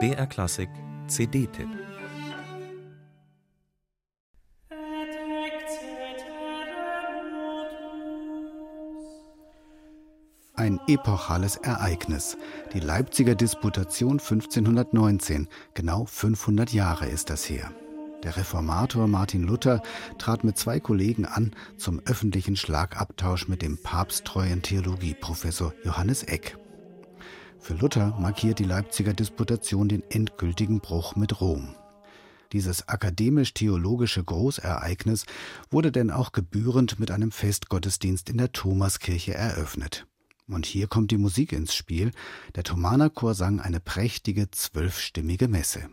BR Klassik CD-Tipp Ein epochales Ereignis. Die Leipziger Disputation 1519. Genau 500 Jahre ist das her. Der Reformator Martin Luther trat mit zwei Kollegen an zum öffentlichen Schlagabtausch mit dem papsttreuen Theologieprofessor Johannes Eck. Für Luther markiert die Leipziger Disputation den endgültigen Bruch mit Rom. Dieses akademisch-theologische Großereignis wurde denn auch gebührend mit einem Festgottesdienst in der Thomaskirche eröffnet. Und hier kommt die Musik ins Spiel. Der Thomanerchor sang eine prächtige zwölfstimmige Messe.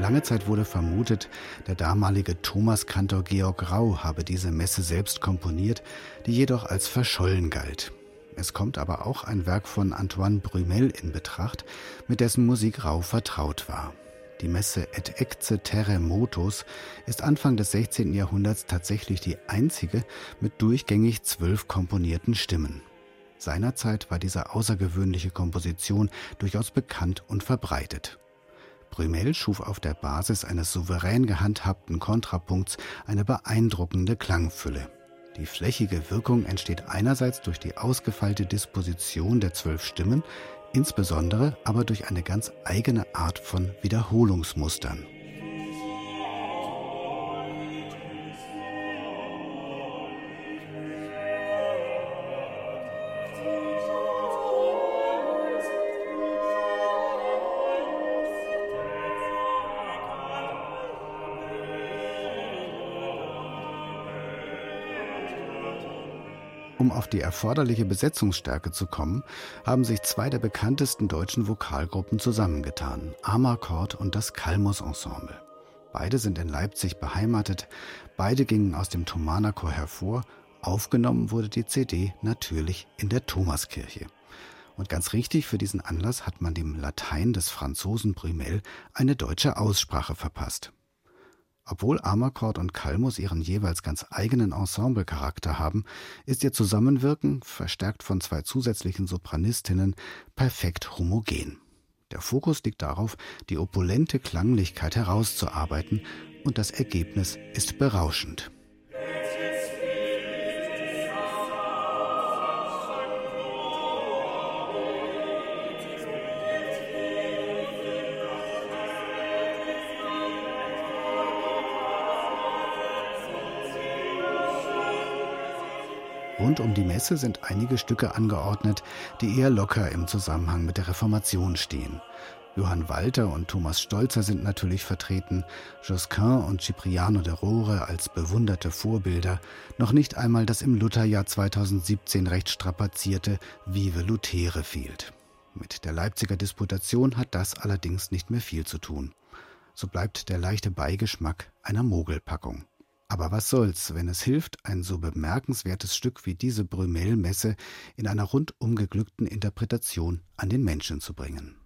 Lange Zeit wurde vermutet, der damalige Thomaskantor Georg Rau habe diese Messe selbst komponiert, die jedoch als verschollen galt. Es kommt aber auch ein Werk von Antoine Brumel in Betracht, mit dessen Musik Rau vertraut war. Die Messe Et Ecce Terre Motus ist Anfang des 16. Jahrhunderts tatsächlich die einzige mit durchgängig zwölf komponierten Stimmen. Seinerzeit war diese außergewöhnliche Komposition durchaus bekannt und verbreitet. Brümel schuf auf der Basis eines souverän gehandhabten Kontrapunkts eine beeindruckende Klangfülle. Die flächige Wirkung entsteht einerseits durch die ausgefeilte Disposition der zwölf Stimmen, insbesondere aber durch eine ganz eigene Art von Wiederholungsmustern. Um auf die erforderliche Besetzungsstärke zu kommen, haben sich zwei der bekanntesten deutschen Vokalgruppen zusammengetan, Amarcord und das Kalmus Ensemble. Beide sind in Leipzig beheimatet, beide gingen aus dem Thomanerchor hervor, aufgenommen wurde die CD natürlich in der Thomaskirche. Und ganz richtig, für diesen Anlass hat man dem Latein des Franzosen Brumel eine deutsche Aussprache verpasst. Obwohl Amarcord und Kalmus ihren jeweils ganz eigenen Ensemblecharakter haben, ist ihr Zusammenwirken, verstärkt von zwei zusätzlichen Sopranistinnen, perfekt homogen. Der Fokus liegt darauf, die opulente Klanglichkeit herauszuarbeiten, und das Ergebnis ist berauschend. Rund um die Messe sind einige Stücke angeordnet, die eher locker im Zusammenhang mit der Reformation stehen. Johann Walter und Thomas Stolzer sind natürlich vertreten, Josquin und Cipriano de Rore als bewunderte Vorbilder, noch nicht einmal das im Lutherjahr 2017 recht strapazierte Vive Luthere fehlt. Mit der Leipziger Disputation hat das allerdings nicht mehr viel zu tun. So bleibt der leichte Beigeschmack einer Mogelpackung. Aber was soll's, wenn es hilft, ein so bemerkenswertes Stück wie diese Brümel-Messe in einer rundum geglückten Interpretation an den Menschen zu bringen.